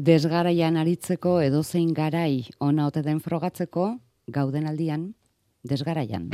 Desgaraian aritzeko edozein garai ona ote den frogatzeko, gauden aldian, desgaraian.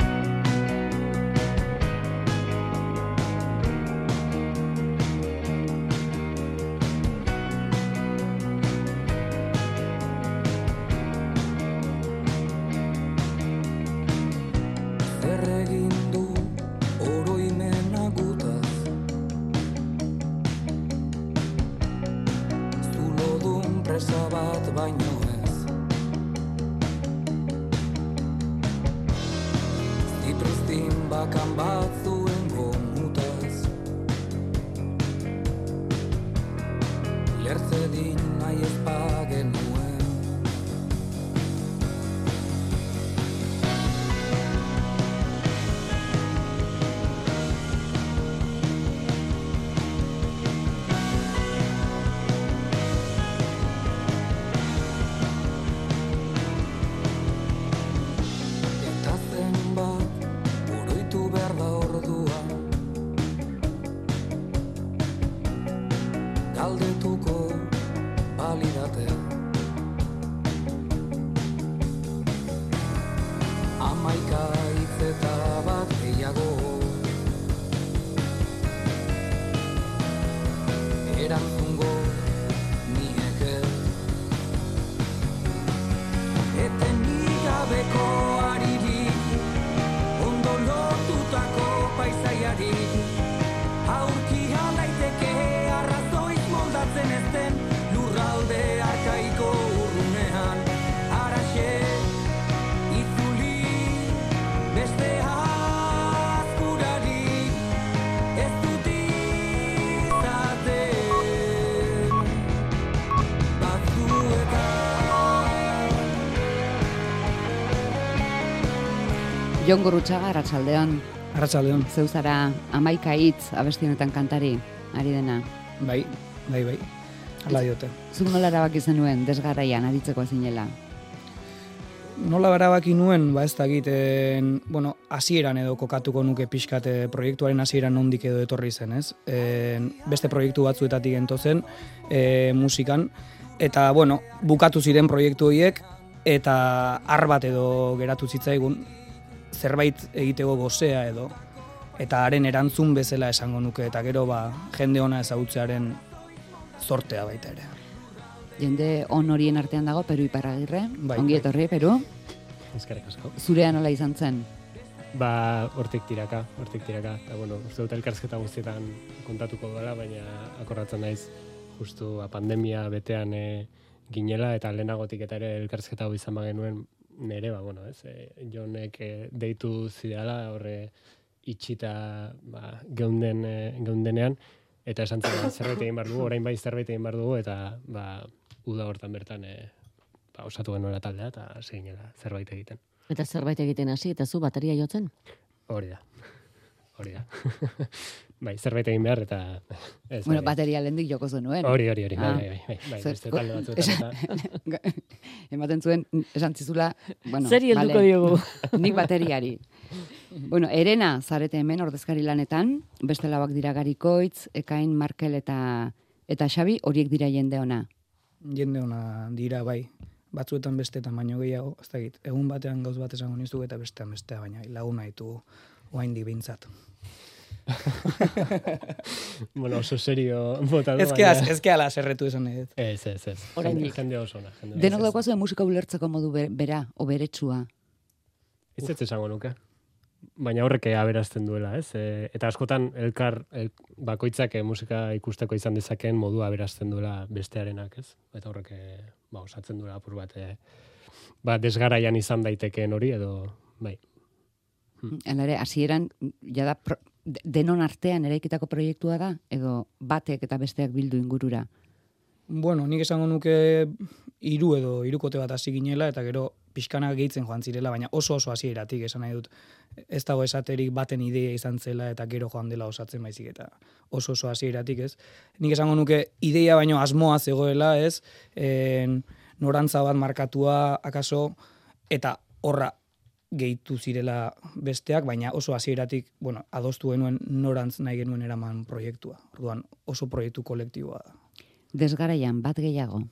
Jon Gurrutxaga, Arratsaldeon, Arratsaldeon. zeu zara amaika hitz abesti honetan kantari, ari dena. Bai, bai, bai. Hala diote. Zuk nola erabaki zenuen desgaraian aritzeko ezinela? Nola erabaki nuen, ba ez dakiten, bueno, hasieran edo kokatuko nuke pixkate proiektuaren hasieran nondik edo etorri zen, ez? E, beste proiektu batzuetatik ento zen, e, musikan, eta, bueno, bukatu ziren proiektu horiek, eta har bat edo geratu zitzaigun, zerbait egiteko gozea edo, eta haren erantzun bezala esango nuke, eta gero, ba, jende ona ezagutzearen zortea baita ere. Jende on horien artean dago Peru Iparragirre, Bai, ongi bai. etorri Peru, Eskerrik asko. zurea nola izan zen? Ba, hortik tiraka, hortik tiraka. Eta, bueno, uste dut elkarsketa guztietan kontatuko dela, baina akordatzen naiz justu a pandemia betean e, ginela, eta lehenagotik eta ere elkarsketa hau izan genuen nere, ba, bueno, ez, e, jonek e, deitu zidala, horre itxita ba, geunden, e, geundenean, eta esan zen, zerbait egin behar dugu, orain bai zerbait egin behar dugu, eta ba, uda hortan bertan e, ba, osatu genuela taldea, eta hasi ginela zerbait egiten. Eta zerbait egiten hasi, eta zu bateria jotzen? Hori da. Hori da. bai, zerbait egin behar eta... Ez, Bueno, bai. bateria lehendik joko zenuen. Hori, hori, hori. Bai, Ah. bai, bai, bai, bai, beste talde batzuetan eta... Ematen zuen, esan zizula, bueno, Zeri helduko vale, diogu. nik bateriari. bueno, erena zarete hemen ordezkari lanetan, beste lauak dira garikoitz, ekain, markel eta eta xabi, horiek dira jende ona. jende ona dira bai. Batzuetan bestetan baino gehiago, ez dakit, egun batean gauz bat esango nizu eta bestean bestea, baina laguna ditugu oraindik behintzat. bueno, oso serio bota du, Ez que, az- ez que ala serretu esan dut. Ez, ez, ez. Jende, jende oso ona. Denok daukazu musika ulertzeko modu be- bera, o beretsua. Ez ez esango nuke. Baina horrek aberazten duela, ez? E, eta askotan elkar el, bakoitzak e, musika ikusteko izan dezakeen modua aberazten duela bestearenak, ez? Eta horrek e, ba, osatzen duela apur bat, e, ba, desgaraian izan daitekeen hori, edo, bai. Hala ere, hasieran jada denon artean eraikitako proiektua da, edo batek eta besteak bildu ingurura. Bueno, nik esango nuke hiru edo hirukote bat hasi ginela eta gero pixkana gehitzen joan zirela, baina oso oso hasieratik esan nahi dut. Ez dago esaterik baten ideia izan zela eta gero joan dela osatzen baizik eta oso oso hasieratik ez. Nik esango nuke ideia baino asmoa zegoela ez, en, norantza bat markatua akaso eta horra gehitu zirela besteak, baina oso hasieratik, bueno, adostu genuen norantz nahi genuen eraman proiektua. Orduan oso proiektu kolektiboa da. Desgaraian bat gehiago.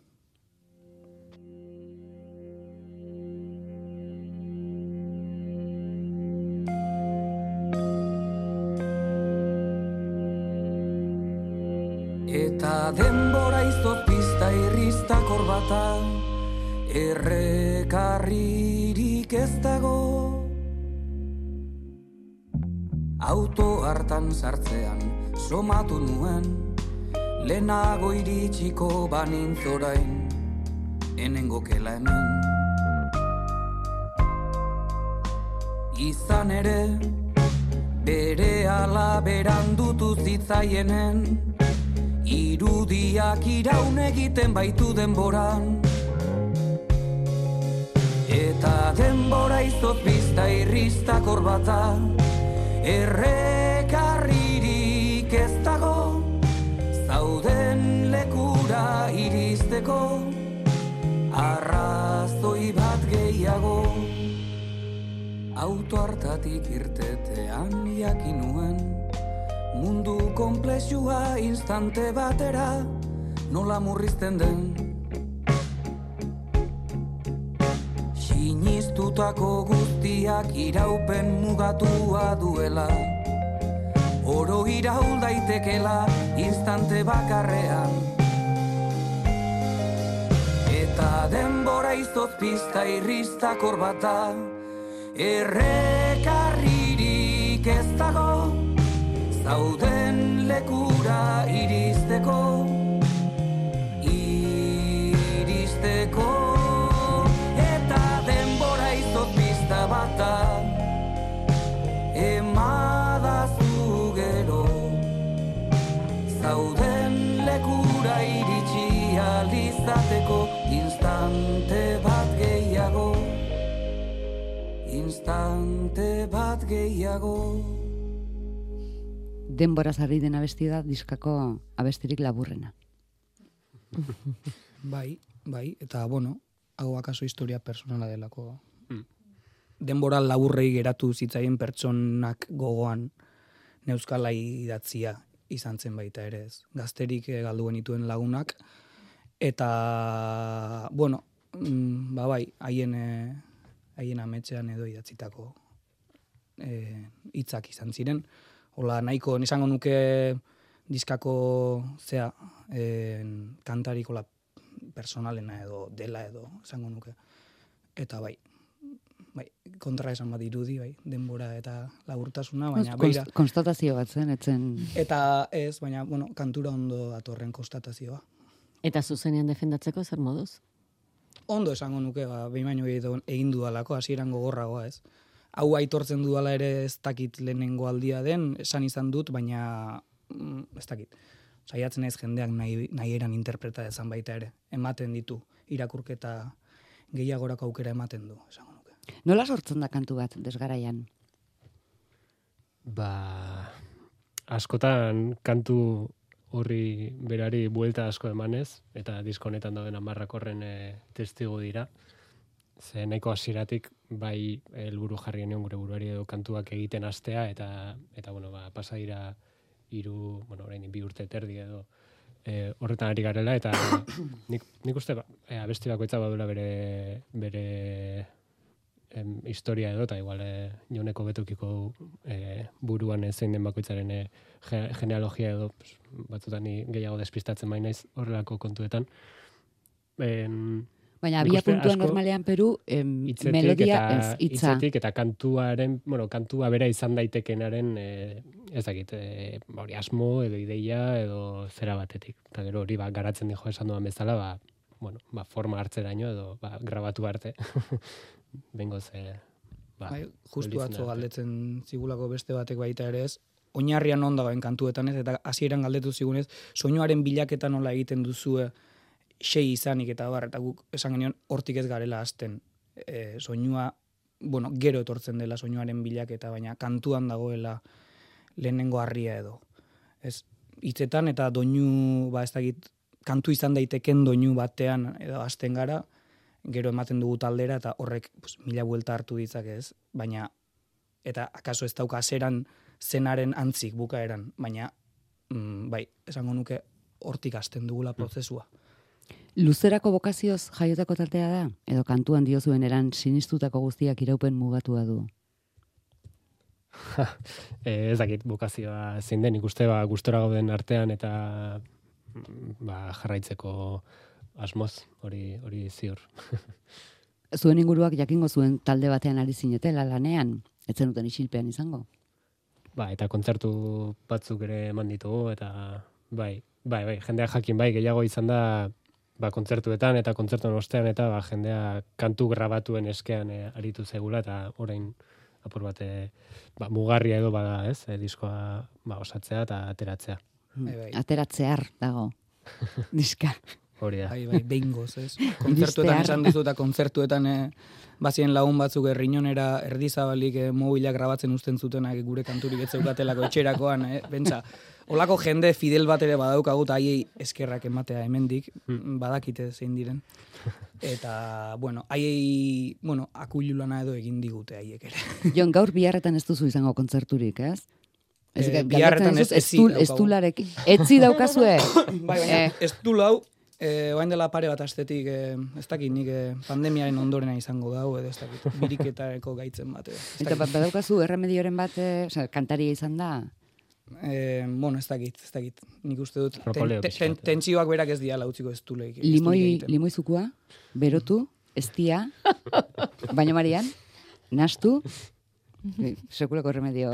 Hartan sartzean somatu nuen. Lehenago iritsiko banintzorain Enengo kela hemen. Izan ere Bere ala berandutu zitzaienen Irudiak iraun egiten baitu denboran. Eta denbora izot bizta irrista korbata Errekarririk iristeko Arrazoi bat gehiago. Auto hartatik irtetean jakin nuen Mundu komplexua instante batera Nola murrizten den. Sinistutako guztiak iraupen mugatua duela. Oro iraul daitekela instante bakarrean Eta denbora izoz pista irrista korbata Errekarririk ez dago Zauden lekura iristeko Iristeko. Eta denbora izot pista bata Emadazu gero. Zauden lekura iritsi alizateko Instante bat gehiago Instante bat gehiago Denbora zarri den abesti da diskako abestirik laburrena. Bai, bai, eta bueno, hau akaso historia personala delako. Mm. Denbora laburrei geratu zitzaien pertsonak gogoan neuskala idatzia izan zen baita ere ez. Gazterik eh, galdu genituen lagunak, eta, bueno, mm, ba bai, haien, eh, haien ametxean edo idatzitako eh, hitzak izan ziren. Hola, nahiko, nisango nuke diskako, zea, eh, kantarik hola personalena edo dela edo esango nuke. Eta bai, bai, kontra esan bat irudi, bai, denbora eta laburtasuna, baina beira. Konst- konstatazio bat zen, etzen... Eta ez, baina, bueno, kantura ondo datorren konstatazioa. Eta zuzenean defendatzeko zer moduz? Ondo esango nuke, ba, behin baino egin dudalako, hasieran gogorragoa, ez. Hau aitortzen dudala ere ez dakit lehenengo aldia den, esan izan dut, baina mm, ez dakit. Saiatzen ez jendeak nahi, nahi eran interpreta dezan baita ere. Ematen ditu, irakurketa gehiagorako aukera ematen du, esango nuke. Nola sortzen da kantu bat desgaraian? Ba, askotan kantu horri berari buelta asko emanez, eta disko honetan dauden amarrak horren e, testigu dira. Ze nahiko hasieratik bai helburu jarri genion gure buruari edo kantuak egiten hastea eta eta bueno, ba pasa dira hiru, bueno, orain bi urte terdi edo e, horretan ari garela eta nik, nik uste ba, e, abesti bakoitza badula bere bere em, historia edo, eta igual e, joneko betukiko e, buruan zein den bakoitzaren e, genealogia edo, pues, batzutan ni gehiago despistatzen baina naiz horrelako kontuetan. En, Baina abia puntua normalean Peru, em, hitzetik melodia eta ez hitza. hitzetik eta kantuaren, bueno, kantua bera izan daitekenaren e, ez dakit, e, hori asmo edo ideia edo zera batetik. Eta gero hori ba, garatzen dijo esan duan bezala, ba, bueno, ba, forma hartzeraino edo ba, grabatu arte. Bengo ze... Ba, Bai, justu atzo galdetzen zigulako beste batek baita ere ez, oinarrian non dagoen kantuetan ez, eta hasieran galdetu zigunez, soinuaren bilaketa nola egiten duzue sei izanik eta bar, eta guk esan genion hortik ez garela hasten. E, soinua, bueno, gero etortzen dela soinuaren bilaketa, baina kantuan dagoela lehenengo harria edo. Ez, hitzetan eta doinu, ba ez dakit, kantu izan daiteken doinu batean edo hasten gara, gero ematen dugu taldera eta horrek pues, mila buelta hartu ditzake ez, baina eta akaso ez dauka zeran zenaren antzik bukaeran, baina mm, bai, esango nuke hortik hasten dugula prozesua. Luzerako bokazioz jaiotako tartea da? Edo kantuan diozuen eran sinistutako guztiak iraupen mugatua du? E, ez dakit bokazioa zein den, ikuste ba, gustora gauden artean eta mm, ba, jarraitzeko asmoz, hori hori ziur. Zuen inguruak jakingo zuen talde batean ari zinetela lanean, ez zenuten isilpean izango. Ba, eta kontzertu batzuk ere eman ditugu, eta bai, bai, bai, jendeak jakin bai, gehiago izan da, ba, kontzertuetan eta kontzertuen ostean, eta ba, jendea kantu grabatuen eskean e, aritu zegula, eta orain apur bate, ba, mugarria edo bada, ez, e, diskoa ba, osatzea eta ateratzea. Bai, bai. Ateratzear dago. Diska. Hori da. Bai, bai, behingoz, ez? Kontzertuetan esan dizu eta kontzertuetan eh, bazien lagun batzuk errinonera erdizabalik eh, mobila grabatzen usten zutenak gure kanturik ez zeukatelako etxerakoan, eh? Pentsa, olako jende fidel bat ere badaukagu eta haiei eskerrak ematea hemendik, badakite zein diren. Eta, bueno, haiei, bueno, akuilulana edo egin digute haiek ere. Jon, gaur biharretan ez duzu izango kontzerturik, ez? Ez, Eh, biharretan dizut, ez- etzi estul- daukagu. estularekin. Etzi daukazue. bai, baina, Eh. ez lau, eh, oain dela pare bat astetik, eh, ez dakit nik eh, pandemiaren ondorena izango dau, edo ez dakit, biriketareko gaitzen bat. ez Eta dakit. ba- badaukazu erremedioren bat, eh, osea, kantaria izan da. Eh, bueno, ez dakit, ez dakit. Nik uste dut, ten, ten, ten, bat, tentsioak berak ez diala utziko ez duleik. Limoi, limoi zukua, berotu, estia, baino marian, nastu, Eh, sekulako remedio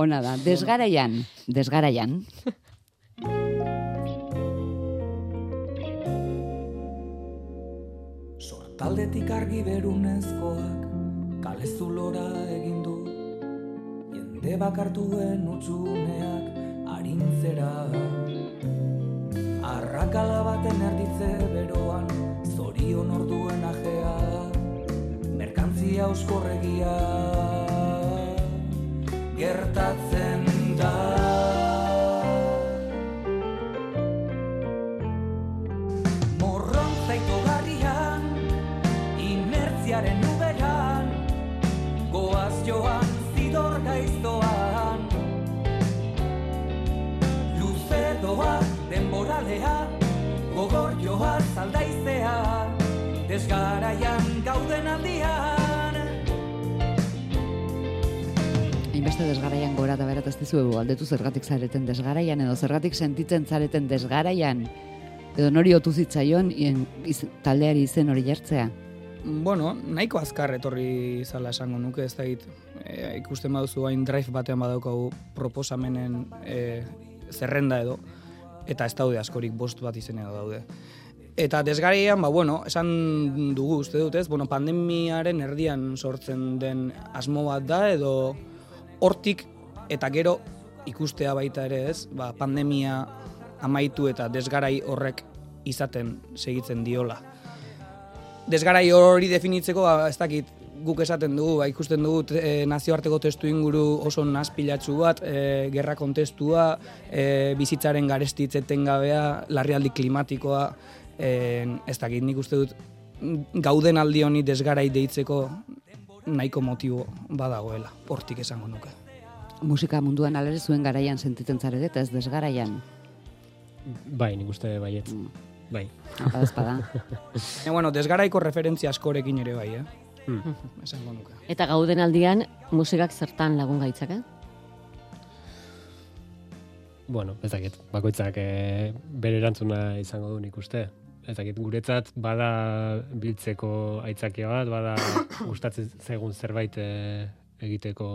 ona da. Desgaraian, desgaraian. Sortaldetik argi berunezkoak kale zulora egin du. Jende bakartuen utzuneak arintzera. Arrakala baten erditze beroan zorion orduen ajea. Merkantzia euskorregia gertatzen gogor joa zaldaizea, desgaraian gauden aldian. Hainbeste desgaraian gora eta berat ez dizuegu aldetu zergatik zareten desgaraian edo zergatik sentitzen zareten desgaraian edo nori otu zitzaion iz, taldeari izen hori jartzea. Bueno, nahiko azkar etorri zala esango nuke, ez dakit, e, ikusten baduzu hain drive batean badaukagu proposamenen e, zerrenda edo, eta ez daude askorik bost bat izen edo daude. Eta desgaraian, ba, bueno, esan dugu uste dut, ez? Bueno, pandemiaren erdian sortzen den asmo bat da, edo hortik eta gero ikustea baita ere, ez? Ba, pandemia amaitu eta desgarai horrek izaten segitzen diola desgarai hori definitzeko, ba, ez dakit, guk esaten dugu, ba, ikusten dugu e, nazioarteko testu inguru oso nazpilatzu bat, e, gerra kontestua, e, bizitzaren garestitzeten gabea, larrialdi klimatikoa, e, ez dakit, nik uste dut gauden aldi honi desgarai deitzeko nahiko motibo badagoela, hortik esango nuke. Musika munduan alere zuen garaian sentitzen zarete eta ez desgaraian. Bai, nik uste baietz. Bai. Badazpada. E, bueno, desgaraiko referentzia askorekin ere bai, eh? Hmm. Esango nuke. Eta gauden aldian, musikak zertan lagun gaitzake? Bueno, ez dakit, bakoitzak e, bere erantzuna izango du nik uste. Ez dakit, guretzat bada biltzeko aitzakia bat, bada gustatzen zaigun zerbait e, egiteko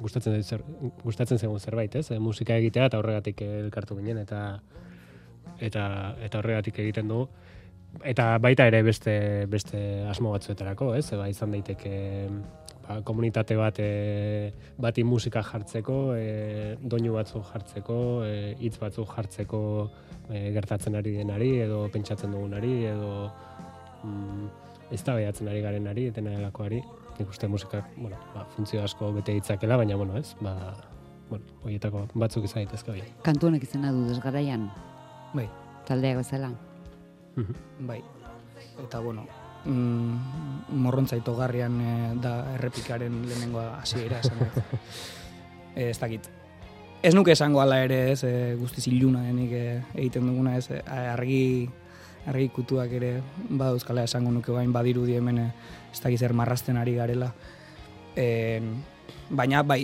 gustatzen zer, gustatzen zaigun zerbait, ez? E, musika egitea eta horregatik elkartu ginen eta eta eta horregatik egiten dugu. Eta baita ere beste beste asmo batzuetarako, ez? Ba, izan daiteke ba, komunitate bat e, bati musika jartzeko, e, doinu batzuk jartzeko, e, hitz batzuk jartzeko e, gertatzen ari denari, edo pentsatzen dugunari, edo mm, eztabaidatzen ari garenari, etena delakoari. Nik uste musikak, bueno, ba, funtzio asko bete ditzakela, baina, bueno, ez, ba, bueno, horietako batzuk izan daitezke bai. Kantu honek izena du desgaraian, Bai, taldeak bezala. bai. Eta, bueno, mm, morrontza itogarrian eh, da errepikaren lehenengoa hasiera esan dut. Eh, ez dakit. Ez nuke esango ala ere, ez, e, guztiz iluna denik eh, egiten duguna, ez, argi, argi kutuak ere badauzkala esango nuke bain badirudi hemen ez dakit zer marrasten ari garela. E, baina bai,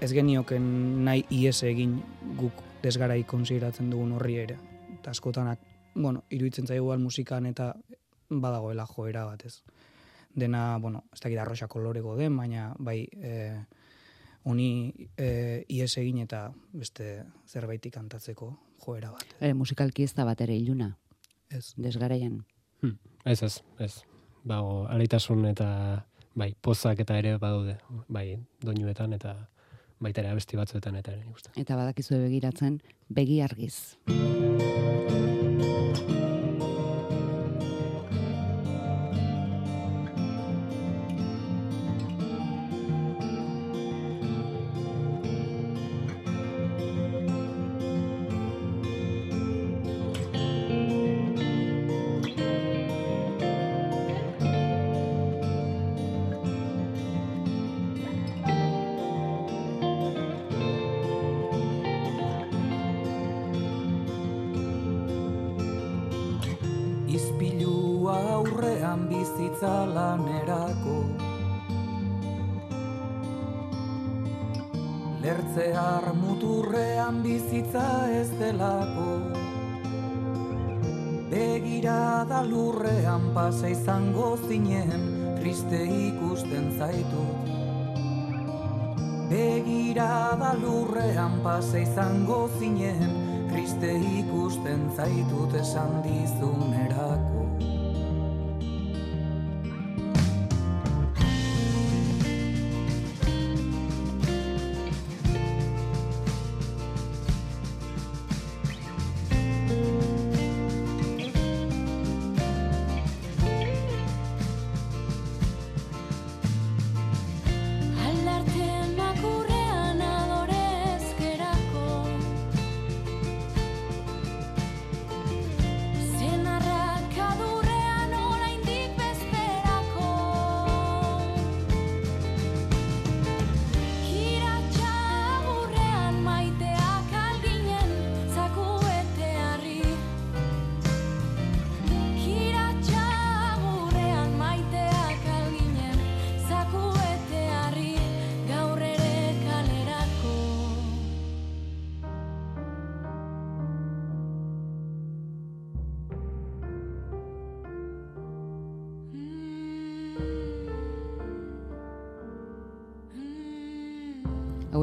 ez genioken nahi ies egin guk desgarai konsideratzen dugun horri ere. Eta askotan ak- bueno, iruditzen zaigu musikan eta badagoela joera bat, ez. Dena, bueno, ez dakit arroxa koloreko den, baina bai, e, honi e, ies egin eta beste zerbaitik kantatzeko joera bat. E, musikalki ez da bat ere iluna, Ez. desgaraian. Hmm. Ez ez, ez. Bago, alaitasun eta bai, pozak eta ere badaude, bai, doinuetan eta baita ere abesti batzuetan eta ere nik uste. Eta badakizue begiratzen, begi argiz. Bizitza lanerako. Lertzear muturrean bizitza ez delako. Begirada lurrean pasa izango zinen Triste ikusten zaitut. Begirada lurrean pasa izango zinen Triste ikusten zaitut esan dizunerako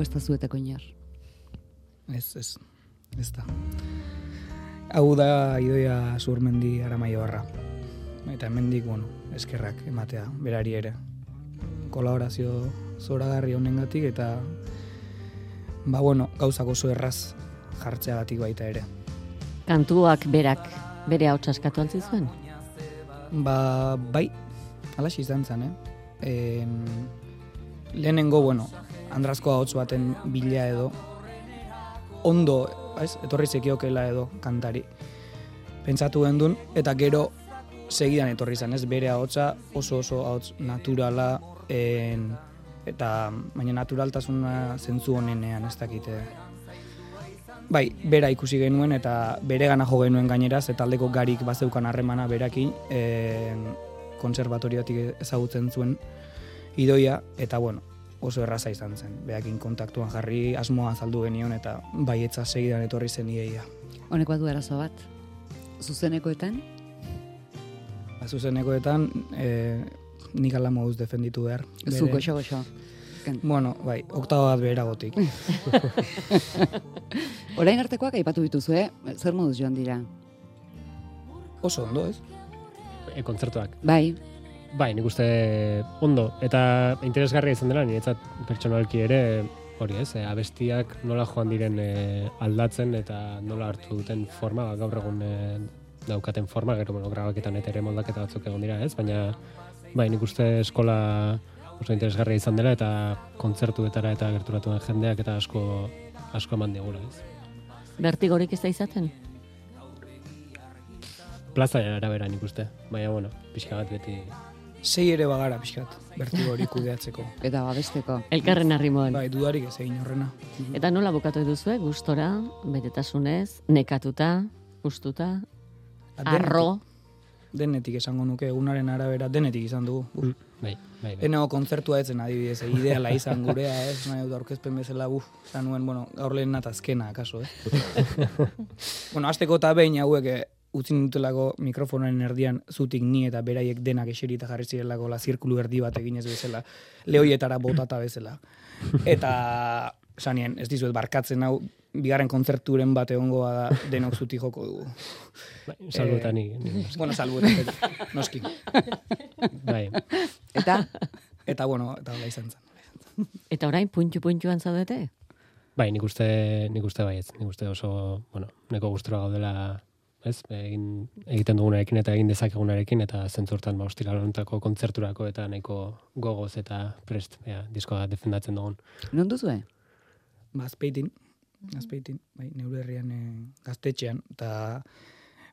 Hau ez da zuetako inor. Ez, ez, ez da. Hau da idoia zurmendi aramaio barra. Eta hemendik, bueno, eskerrak ematea, berari ere. Kolaborazio zoragarri honengatik eta ba bueno, gauzak oso erraz jartzeagatik baita ere. Kantuak berak bere hau txaskatu altzi zuen? Ba, bai, alaxi izan zen, eh? En, lehenengo, bueno, andrazko hotz baten bila edo, ondo, ez, etorri zekiokela edo kantari. Pentsatu gendun, eta gero segidan etorri zen, ez, bere ahotsa oso oso ahots naturala, en, eta baina naturaltasuna zentzu honenean ez dakite. Bai, bera ikusi genuen eta bere gana jo genuen gaineraz, eta aldeko garik bazeukan harremana berakin, e, konservatoriotik ezagutzen zuen idoia, eta bueno, oso erraza izan zen. Beakin kontaktuan jarri asmoa azaldu genion, eta baietza segidan etorri zen iaia. Honek badu arazo bat. Zuzenekoetan, Ba, Zuzenekoetan, e, nik ala moduz defenditu behar. zu goxo goxo. Bueno, bai, oktaba bat beheragotik. Orain artekoak aipatu dituzu, eh? Zer moduz joan dira? Oso ondo, ez? E, kontzertuak. Bai, Bai, nik uste ondo. Eta interesgarria izan dela, niretzat pertsonalki ere hori ez, e, abestiak nola joan diren e, aldatzen eta nola hartu duten forma, ba, gaur egun e, daukaten forma, gero bueno, grabaketan eta ere moldaketa batzuk egon dira ez, baina bai, nik uste eskola oso interesgarria izan dela eta kontzertuetara eta gerturatuen jendeak eta asko asko eman digula ez. Bertigorik ez da izaten? Plaza arabera nik uste, baina bueno, pixka bat beti Sei ere bagara pixkat, bertigo hori kudeatzeko. eta babesteko. Elkarren arrimoan. Bai, dudarik ez egin horrena. Eta nola bukatu duzue, gustora, betetasunez, nekatuta, gustuta, Denetik- arro, Denetik esango nuke, egunaren arabera denetik izan dugu. Uf. bai, bai, bai. Eno kontzertua etzen adibidez, ideala izan gurea, ez, nahi dut aurkezpen bezala, buf, zan nuen, bueno, gaur lehen natazkena, akaso, eh? bueno, azteko eta behin hauek, eh, utzi nintutelako mikrofonoen erdian zutik ni eta beraiek denak eserita jarri zirelako la zirkulu erdi bat eginez bezala, lehoietara botata bezala. Eta sanien, ez dizuet barkatzen hau, bigarren kontzerturen bat egongo da denok zutik joko dugu. Bai, salbuetan ni, ni- Bueno, salbuetan, noski. bai. Eta, Eta bueno, eta hola izan zen. Eta orain puntxu-puntxuan zaudete? Bai, nik uste, nik uste baietz. Nik uste oso, bueno, neko gustura gaudela, ez, egin, egiten dugunarekin eta egin dezakegunarekin, eta zentzurtan, ba, ostira hontako kontzerturako eta nahiko gogoz eta prest, ja, diskoa defendatzen dugun. non duzue? Ba, azpeitin, azpeitin, bai, neure herrian e, gaztetxean, eta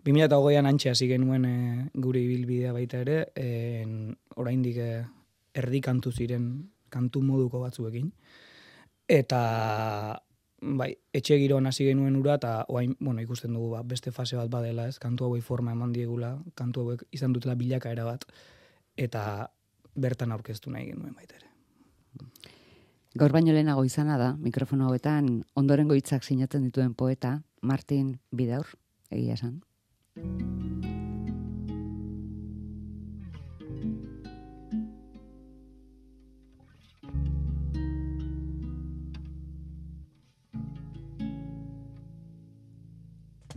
2008an antxe hasi genuen e, gure ibilbidea baita ere, e, oraindik e, erdi kantu ziren kantu moduko batzuekin, eta bai, etxe giroan hasi genuen ura, eta oain, bueno, ikusten dugu ba, beste fase bat badela, ez, kantu hauei forma eman diegula, kantu hauek izan dutela bilakaera bat, eta bertan aurkeztu nahi genuen baita ere. Gaur baino lehenago izana da, mikrofono hauetan ondorengo hitzak sinatzen dituen poeta, Martin Bidaur, egia esan.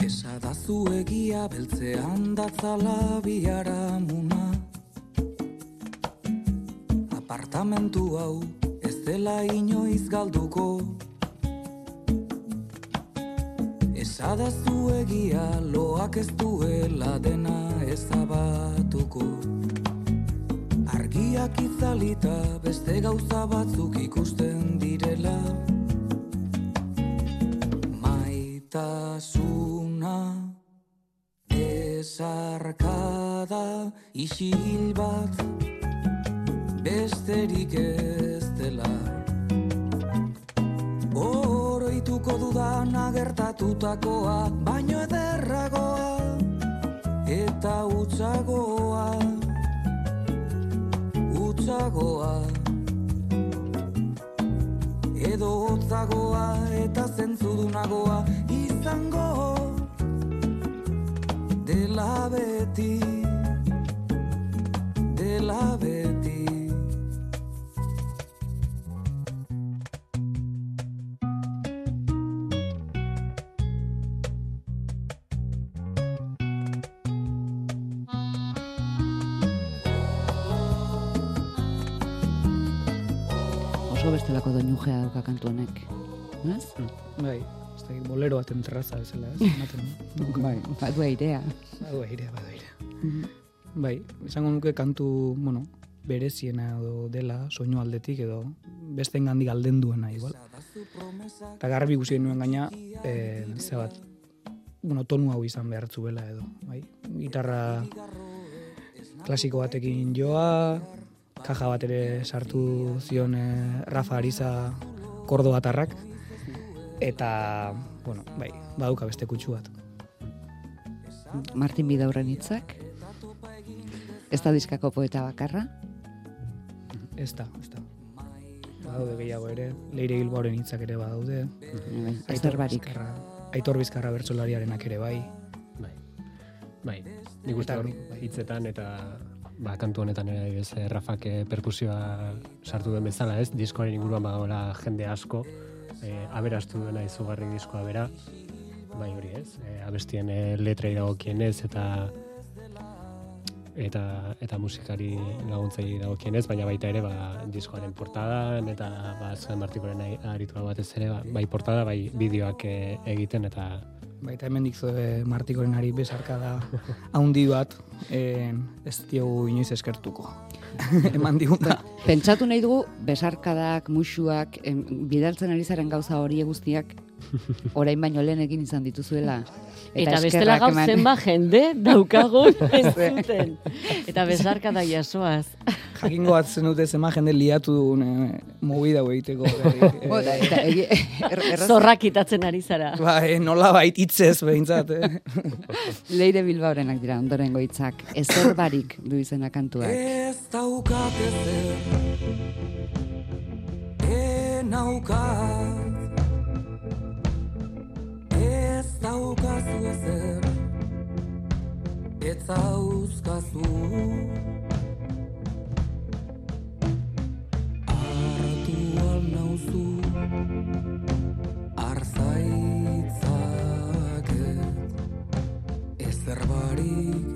Esadazu egia beltzean datzala biharamuna. Apartamentu hau ez dela inoiz galduko. Esadazu egia loak ez duela dena ezabatuko. Argiak itzalita beste gauza batzuk ikusten direla. Maitasuna ezarkada isil bat. Besterik ez dela. Oroituko dudana gertatutakoa baino ederragoa eta utzagoa utzagoa edo hotzagoa eta zentzudunagoa izango dela beti dela beti Oso bestelako doinujea dauka kantu honek. Ez? Bai, ez dakit, bolero baten terraza bezala, ez? Ematen du. Bai, badu airea. Badu airea, badu airea. Bai, esango nuke kantu, bueno, bereziena edo dela, soinu aldetik edo beste engandik alden duena igual. Eta garbi ikusi nuen gaina, e, ze bat, bueno, tonu hau izan behar zuela edo, bai? Gitarra klasiko batekin joa, kaja bat ere sartu zion e, Rafa Ariza kordo batarrak, eta, bueno, bai, baduka beste kutsu bat. Martin Bidaurren hitzak. Ez da diskako poeta bakarra. Ez da, ez da. Badaude gehiago ere, Leire Bilbaoren hitzak ere badaude. Bai, Aitor Ezer barik. Bizkarra, Aitor Bizkarra bertsolariarenak ere bai. Bai. Bai, nik uste bai. hitzetan eta ba, kantu honetan ere eh, Rafak eh, perkusioa sartu duen bezala, ez? Diskoaren inguruan badagoela jende asko, eh, aberastu duena izugarri diskoa bera, bai hori ez, eh, abestien eh, letrei dagokienez eta eta eta musikari laguntzei dagokienez, baina baita ere ba, diskoaren portadan eta ba, San Martikoren aritua batez ere, ba, bai portada, bai bideoak eh, egiten eta Baita hemen dikzue Martikoren ari besarkada haundi bat, en, ez diogu inoiz eskertuko. Eman diguna. Pentsatu nahi dugu, besarkadak, musuak, em, bidaltzen ari zaren gauza hori guztiak, orain baino lehen egin izan dituzuela. Eta, bestela eskerrak gaur eman- zenba jende daukagun ez zuten. Eta besarka da jasoaz. Jakingo bat zen dute zema jende liatu dugun e, egiteko. berri. Bo, eta, Eh, eta, egi- er- erraz- Zorrak itatzen ari zara. ba, e, nola bait hitzez behintzat. Eh? Leire Bilbaorenak dira ondorengo hitzak. Ezer barik du izena kantuak. Ez daukat ezer Enaukat Ez daukazu ezer ez zauzkazu Artu alnauzu Arzaitzak Ezer barik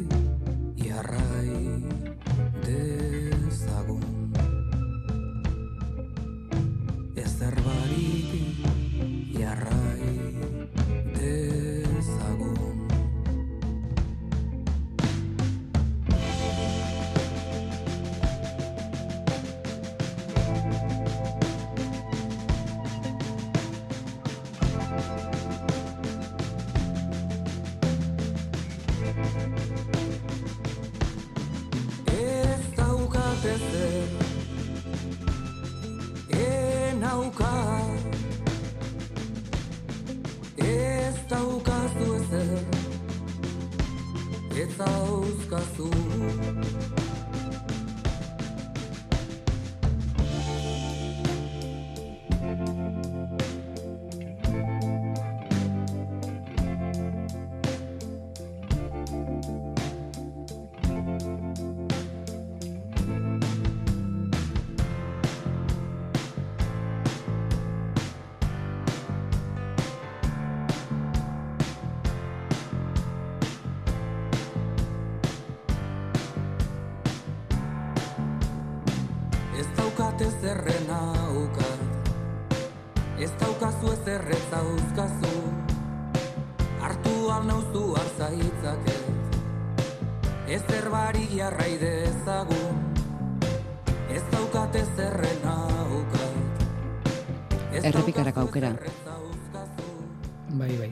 Enauka Ez daukazu ezer Ez dauzkazu Hartu alnauzu arzaitzaket Ezer barik jarrai dezagun Ez daukat ezerrena ukat Ez Errepikarako aukera. Bai, bai.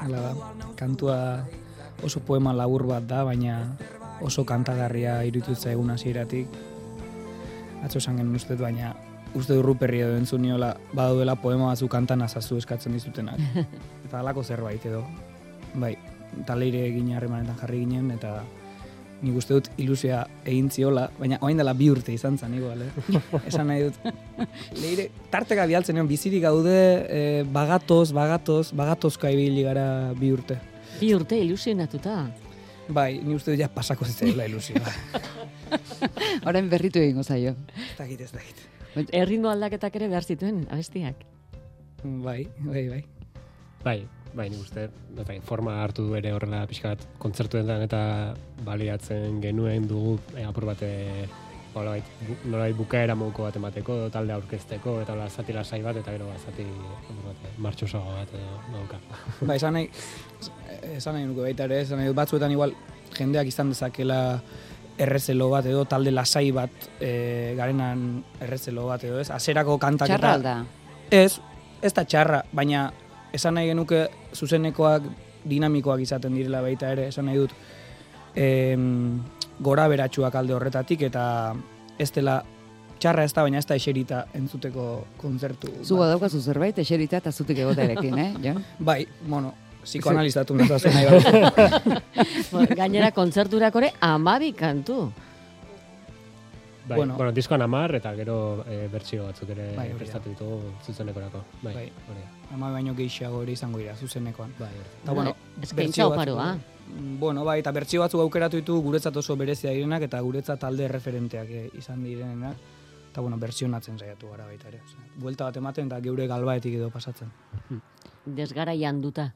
Hala da. Kantua oso poema labur bat da, baina oso kantagarria iruditu zaigun hasieratik. Atzo esan genuen uste baina uste du ruperri edo entzun niola badaudela poema batzu kantan azazu eskatzen dizutenak. eta halako zerbait edo. Bai, eta leire egin harremanetan jarri ginen, eta nik uste dut ilusia egin ziola, baina orain dela bi urte izan zen, igual, eh? Esan nahi dut, leire, tarteka bialtzen egon, bizirik gaude, eh, bagatoz, bagatoz, bagatozka ibili gara bi urte. Bi urte ilusionatuta. Bai, ni uste dut ja pasako zitzaiola ilusioa. Orain berritu egingo zaio. ez dakit, ez dakit. Erritmo aldaketak ere behar zituen, abestiak. Bai, bai, bai. Bai, bai, nik uste, eta forma hartu du ere horrela pixka bat kontzertuetan eta baliatzen genuen dugu e, apur bat e, nolabait, nolabait bukaera moduko bat emateko, talde aurkezteko, eta hola zati lasai bat, eta gero ba, zati bat, e, martxosago bat edo dauka. Ba, esan nahi, esan nahi nuke baita ere, esan nahi batzuetan igual jendeak izan dezakela errezelo bat edo talde lasai bat e, garenan errezelo bat edo ez, aserako kantak Txarra eta... alda. Ez, ez da txarra, baina esan nahi genuke zuzenekoak dinamikoak izaten direla baita ere, esan nahi dut em, gora beratxuak alde horretatik eta ez dela txarra ez da, baina ez da eserita entzuteko kontzertu. Zu bat. badaukazu zerbait, eserita eta zutik egoterekin, eh, Jon? Bai, bueno, psikoanalizatu nahi bat. Gainera kontzerturak ere amabi kantu. Bai, Bueno. bueno, bueno diskoan amar, eta gero e, bertsio batzuk ere Bai, da. prestatu ditugu zuzenekorako. Bai, Bai. hori da. Ama baino gehiago ere izango dira zuzenekoan. Bai. Eta bueno, Eskaintza bertsio batzuk- oparoa. Mm, Bueno, bai, eta bertsio batzuk aukeratu ditu guretzat oso berezia direnak eta guretzat talde referenteak eh, izan direnak. Eta bueno, bersionatzen saiatu gara baita ere. Osea, buelta bat ematen eta geure galbaetik edo pasatzen. Desgaraian duta.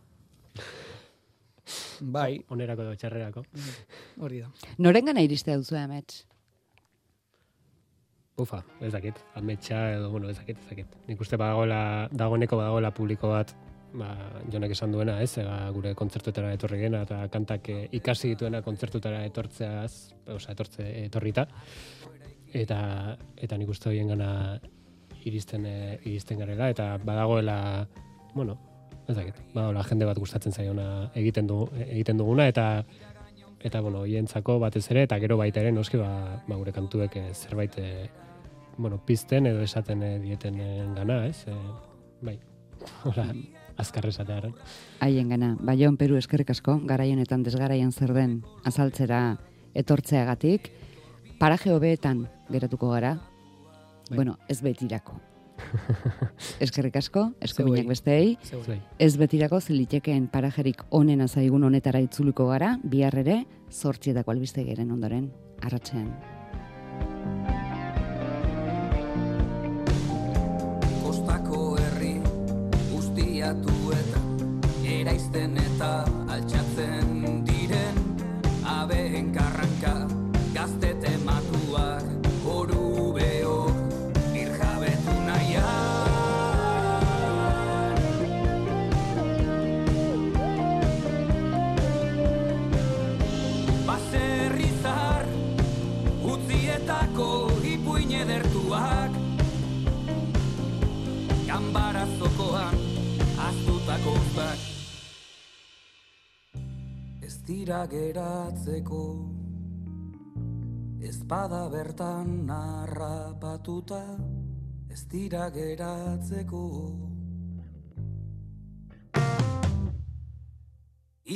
Bai, Onerako edo txarrerako. hori da. Norengana iristea duzu amets? Ufa, ez dakit, ametsa edo, bueno, ez dakit, ez dakit. Nik uste badagoela, dagoeneko badagoela publiko bat, ba, jonek esan duena, ez, ega gure kontzertuetara etorri gena, eta kantak eh, ikasi dituena kontzertuetara etortzeaz, osea, etortze, etorrita, eta, eta nik uste horien gana iristen, eh, iristen garela, eta badagoela, bueno, ez dakit, badagoela jende bat gustatzen zaiona egiten, du, egiten duguna, eta eta bueno, hientzako batez ere eta gero baita ere noski ba, ba gure kantuek eh, zerbait bueno, pizten edo esaten eh, dieten eh, gana, ez? Eh, bai, hola, azkar esatearen. Haien gana, Baion Peru eskerrik asko, garaienetan desgaraian zer den azaltzera etortzeagatik, paraje hobeetan geratuko gara, bai. bueno, ez betirako. Eskerrik asko, eskubinak bai. bestei. Bai. Bai. Ez betirako zilitekeen parajerik onena zaigun honetara itzuliko gara, bihar ere, sortzietako albiste geren ondoren, arratxean. criatura. ez dira geratzeko. Ez bada bertan narrapatuta ez dira geratzeko.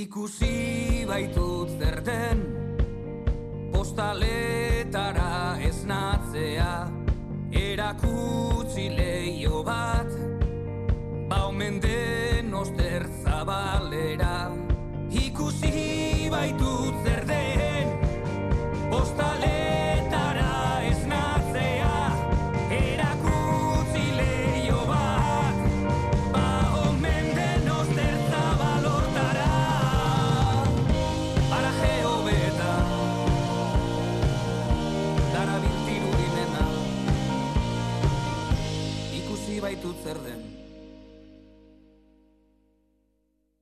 Ikusi baitut zer den Postaletara esnatzea Erakutsi